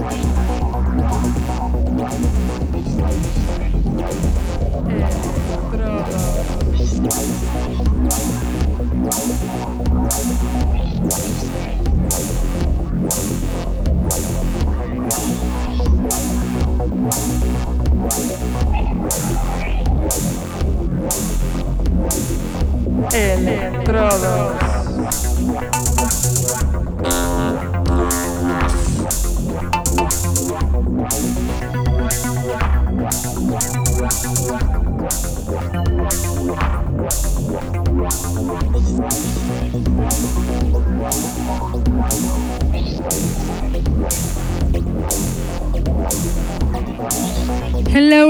Estrada. Electrodos.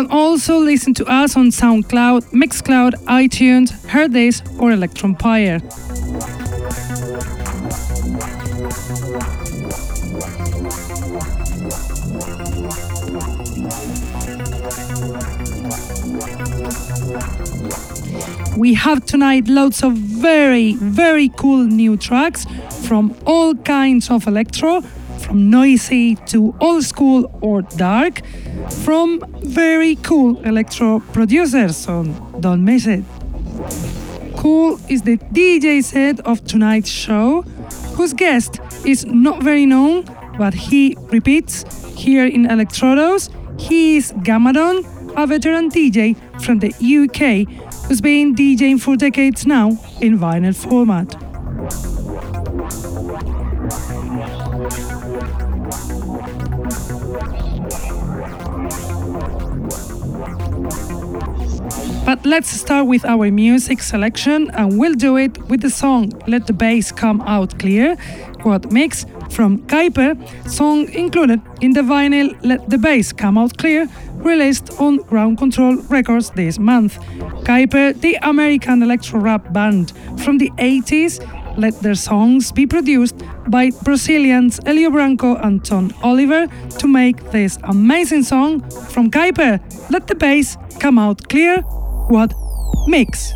Can also listen to us on SoundCloud, Mixcloud, iTunes, Hearthis, or Electronpire. We have tonight loads of very, very cool new tracks from all kinds of electro, from noisy to old school or dark, from very cool electro producers, so don't miss it. Cool is the DJ set of tonight's show, whose guest is not very known, but he repeats here in Electrodos. He is Gamadon, a veteran DJ from the UK who's been DJing for decades now in vinyl format. But let's start with our music selection and we'll do it with the song Let the Bass Come Out Clear, quad mix from Kuiper, song included in the vinyl Let the Bass Come Out Clear released on Ground Control Records this month. Kuiper, the American electro rap band from the 80s, let their songs be produced by Brazilians Elio Branco and Tom Oliver to make this amazing song from Kuiper, Let the Bass Come Out Clear, What Mix.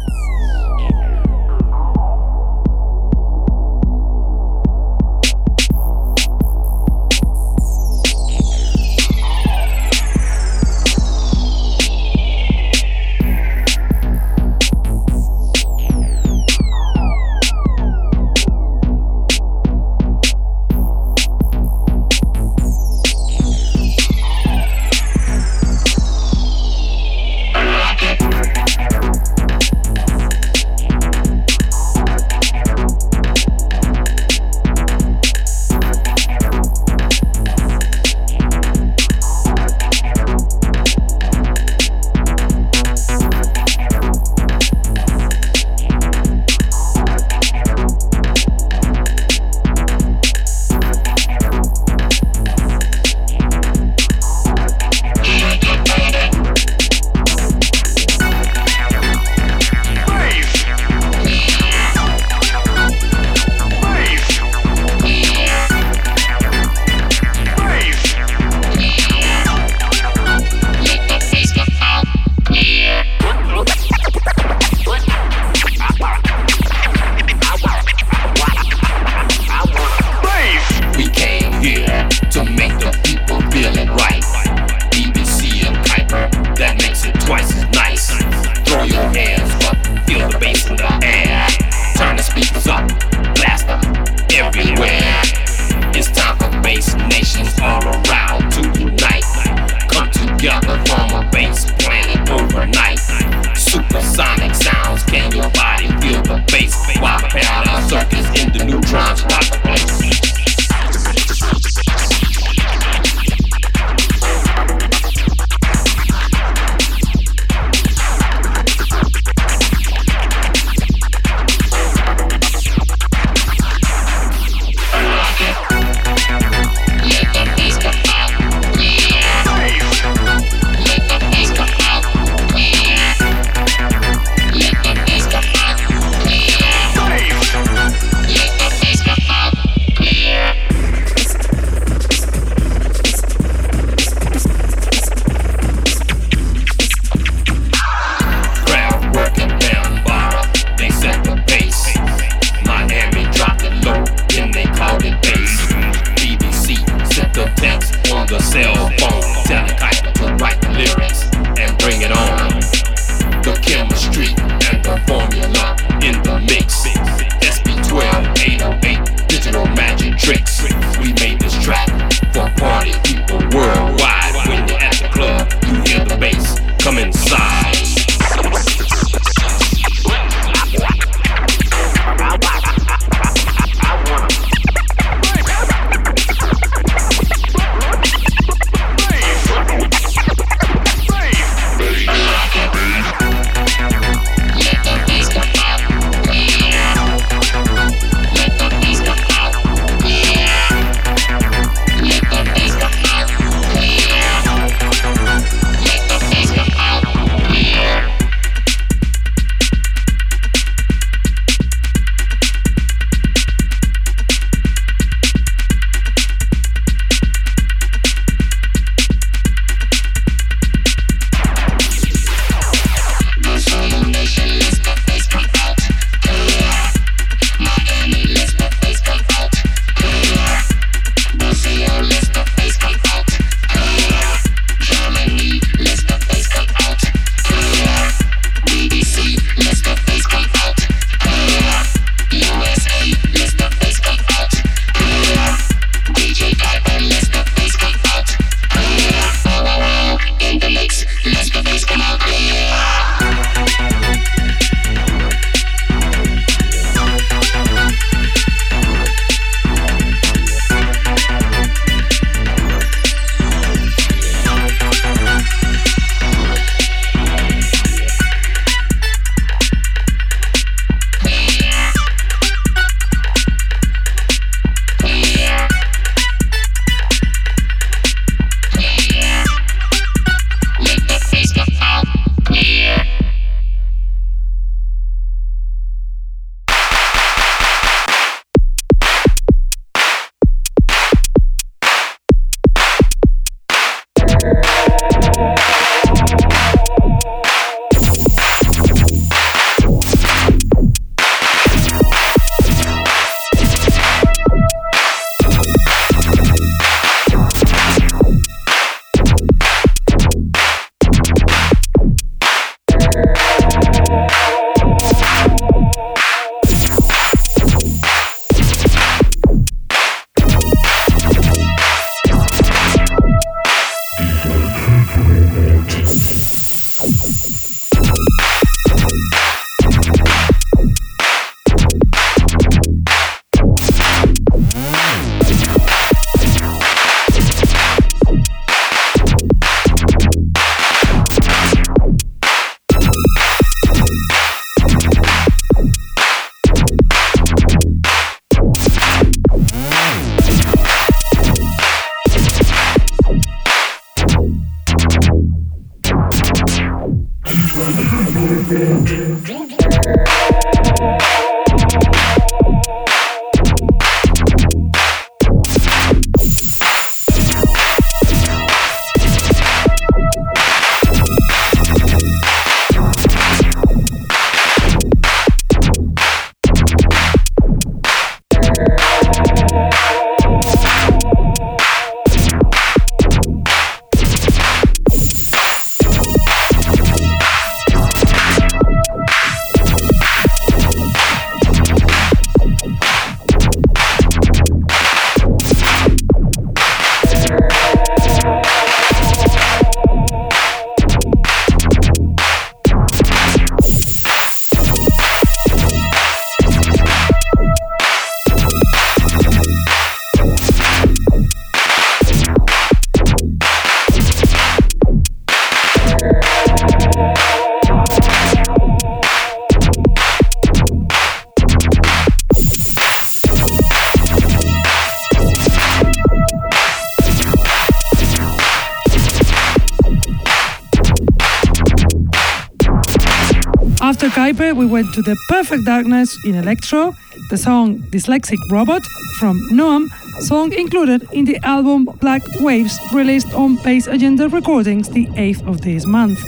To the perfect darkness in electro, the song Dyslexic Robot from Noam, song included in the album Black Waves released on Bass Agenda Recordings the 8th of this month.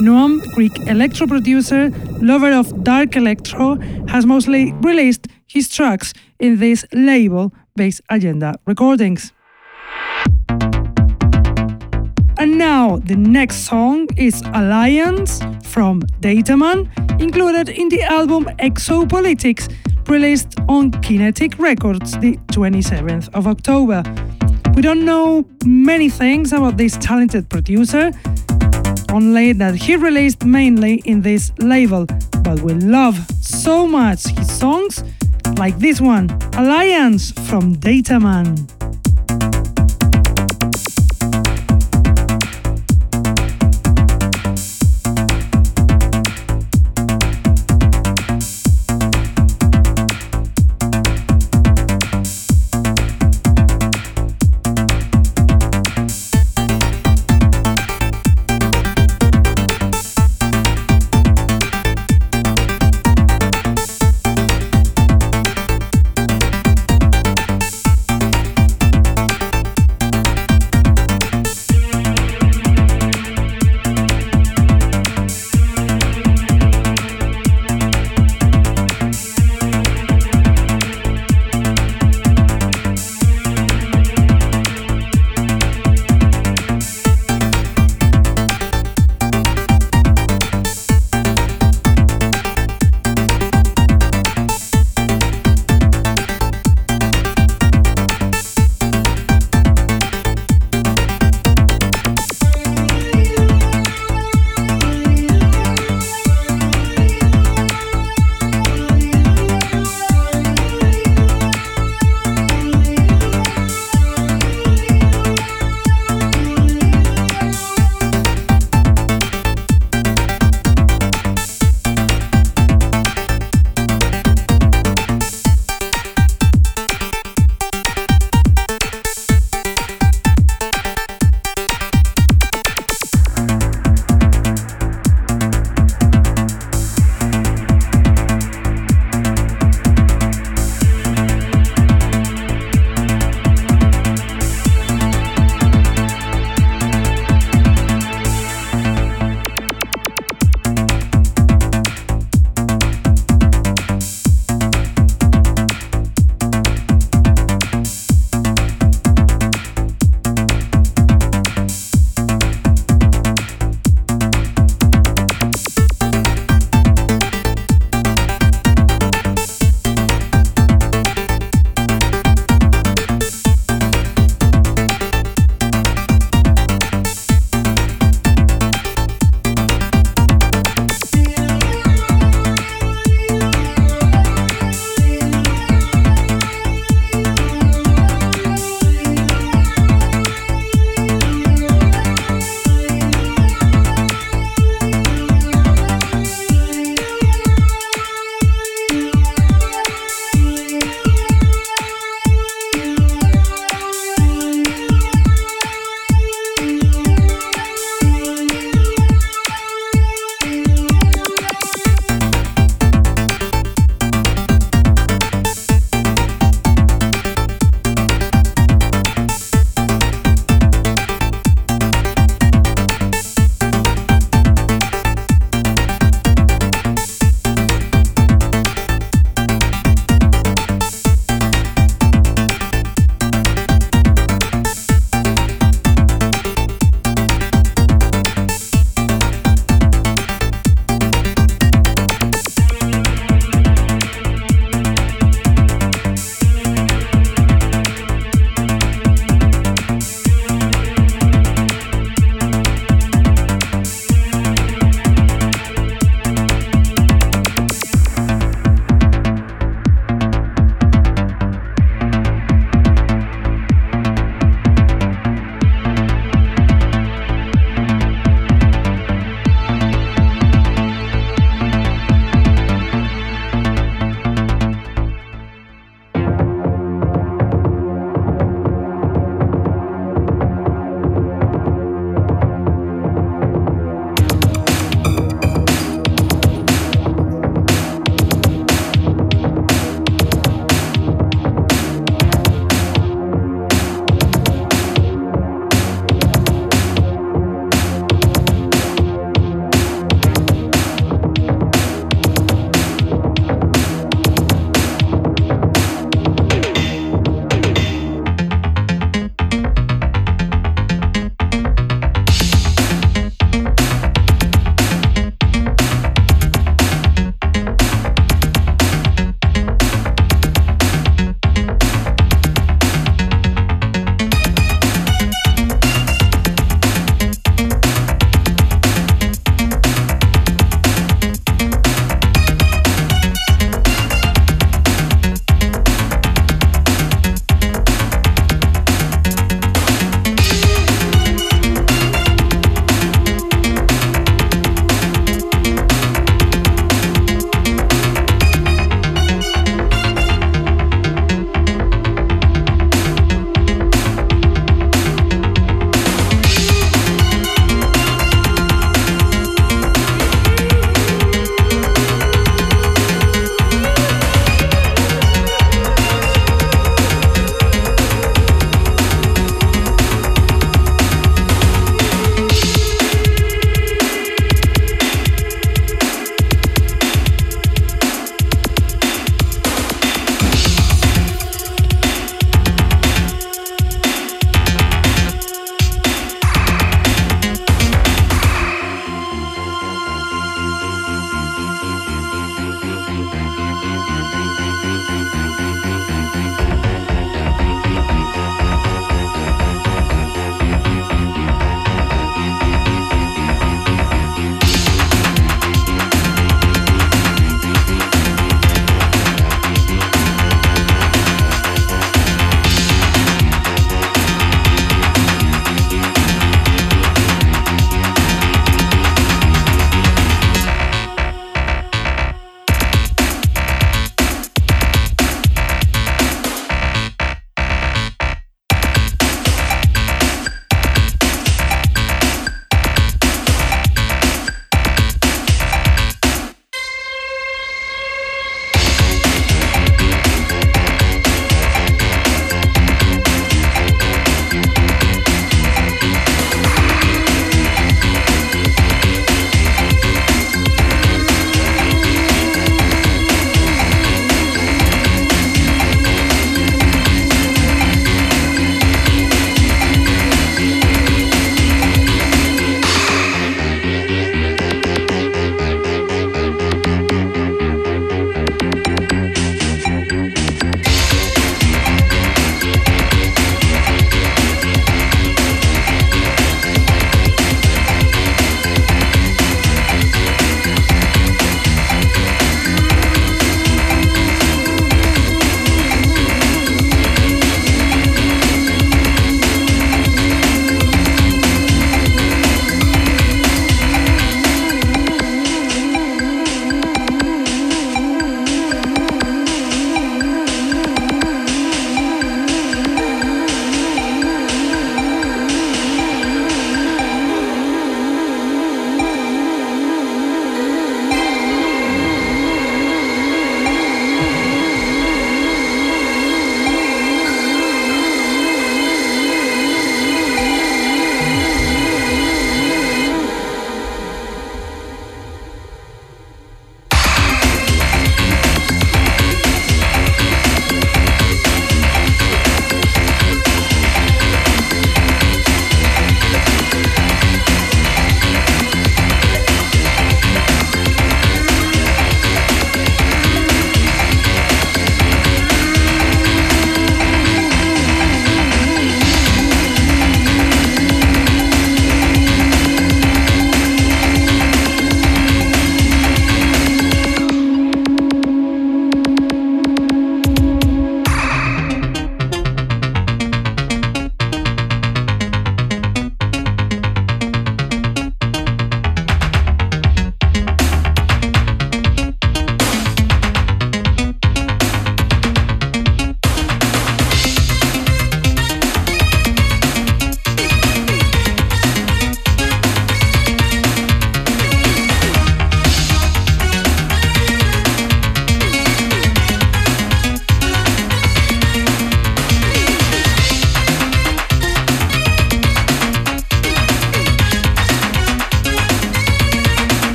Noam, Greek electro producer, lover of dark electro, has mostly released his tracks in this label Bass Agenda Recordings. And now, the next song is Alliance from Dataman, included in the album Exopolitics, released on Kinetic Records the 27th of October. We don't know many things about this talented producer, only that he released mainly in this label, but we love so much his songs like this one, Alliance from Dataman.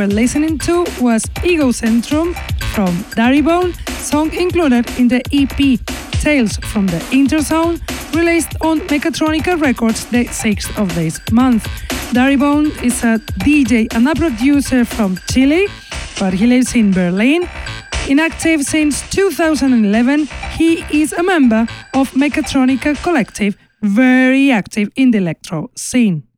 Were listening to was Egocentrum from Darrybone, song included in the EP Tales from the Interzone, released on Mechatronica Records the 6th of this month. Darrybone is a DJ and a producer from Chile, but he lives in Berlin. Inactive since 2011, he is a member of Mechatronica Collective, very active in the electro scene.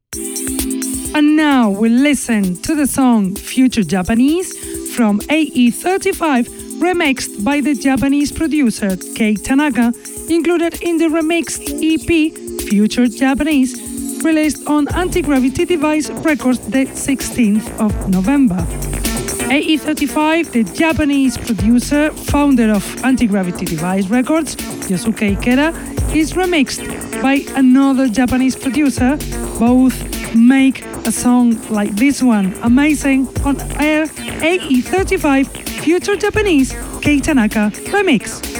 And now we listen to the song Future Japanese from AE35, remixed by the Japanese producer Kei Tanaka, included in the remixed EP Future Japanese, released on Anti Gravity Device Records the 16th of November. AE35, the Japanese producer, founder of Anti Gravity Device Records, Yosuke Ikeda, is remixed by another Japanese producer. Both make a song like this one, amazing, on air AE35 Future Japanese Kei Tanaka remix.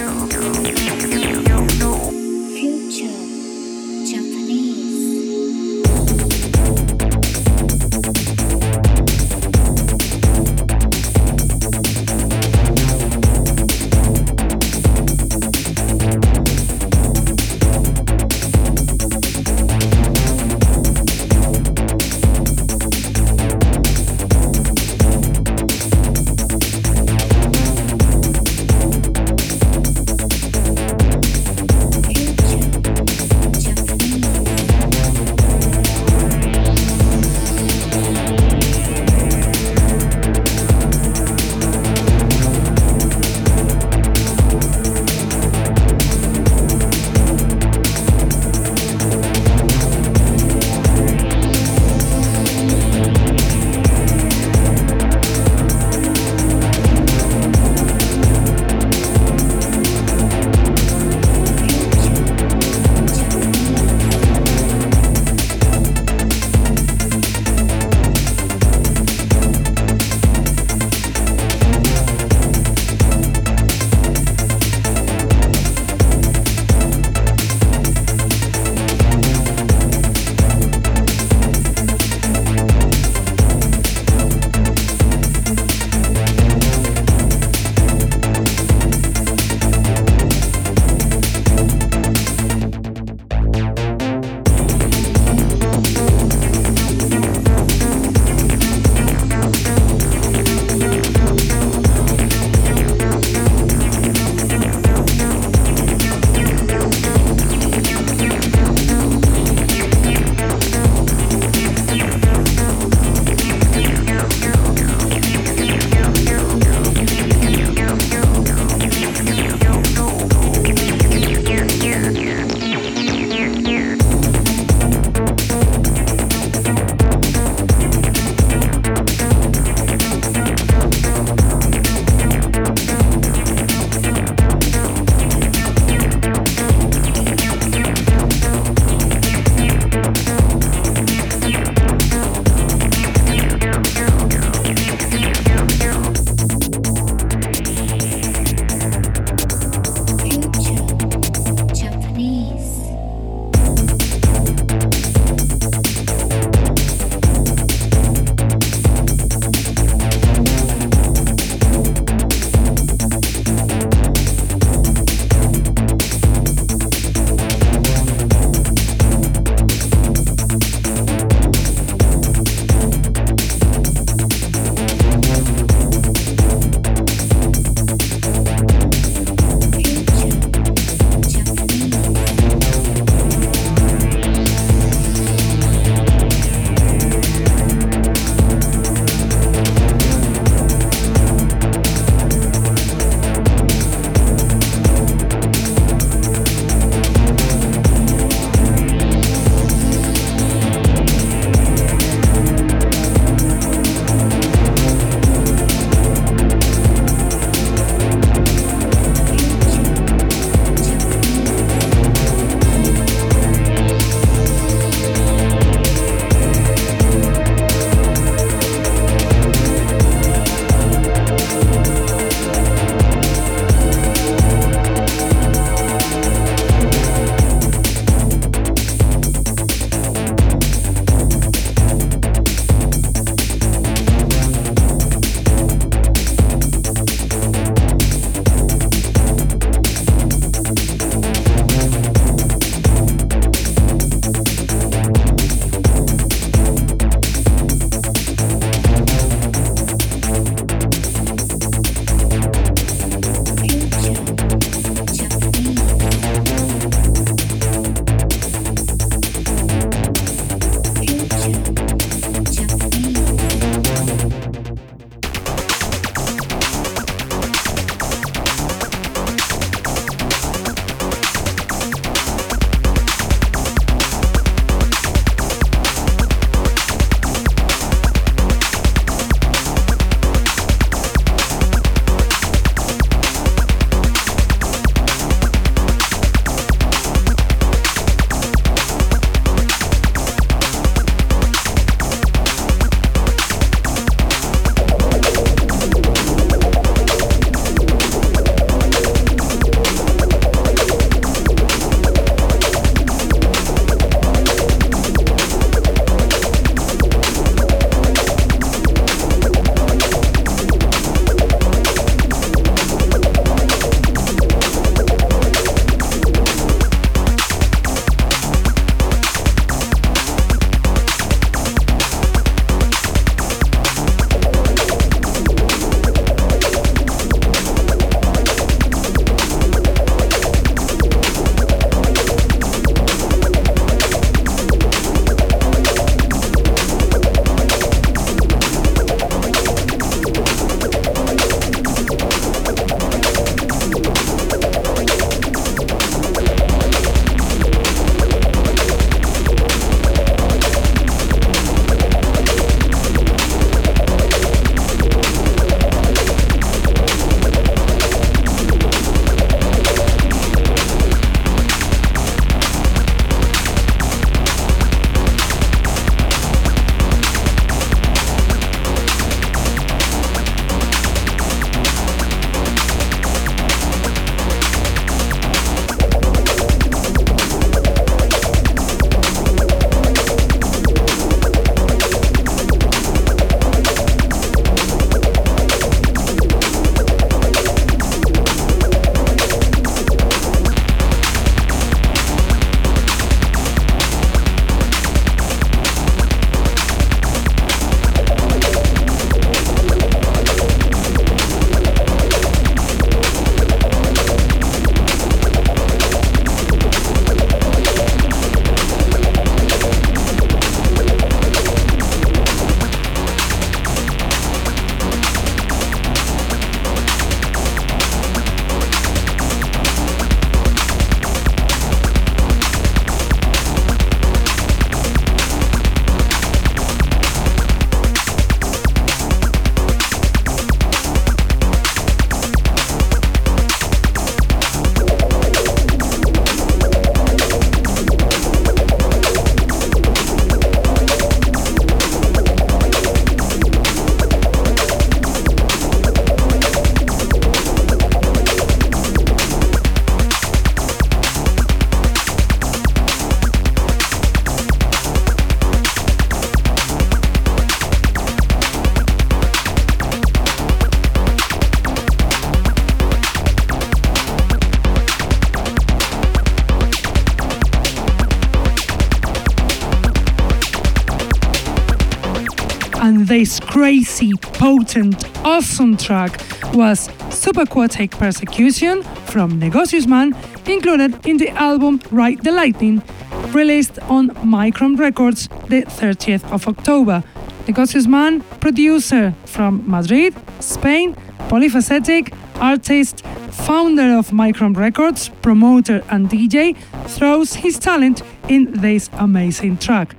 Potent, awesome track was Subaquatic Persecution from Negocius Man, included in the album Ride the Lightning, released on Micron Records the 30th of October. Negocius Man, producer from Madrid, Spain, polyphacetic, artist, founder of Micron Records, promoter and DJ, throws his talent in this amazing track.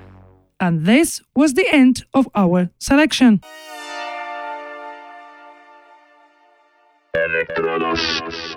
And this was the end of our selection. The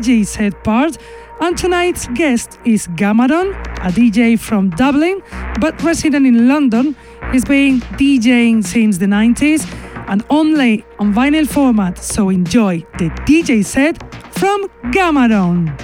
DJ set part, and tonight's guest is Gamadon, a DJ from Dublin but resident in London. He's been DJing since the 90s and only on vinyl format, so enjoy the DJ set from Gamadon.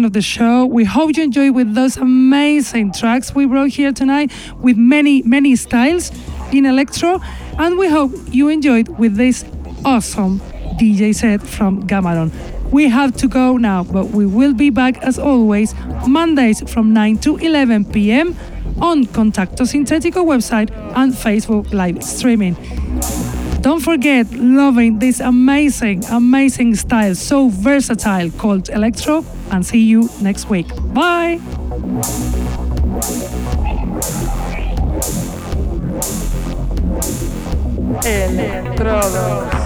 End of the show. We hope you enjoyed with those amazing tracks we brought here tonight with many, many styles in electro. And we hope you enjoyed with this awesome DJ set from Gamalon. We have to go now, but we will be back as always Mondays from 9 to 11 p.m. on Contacto Sintetico website and Facebook live streaming. Don't forget loving this amazing, amazing style, so versatile called electro, and see you next week. Bye! Electrodos.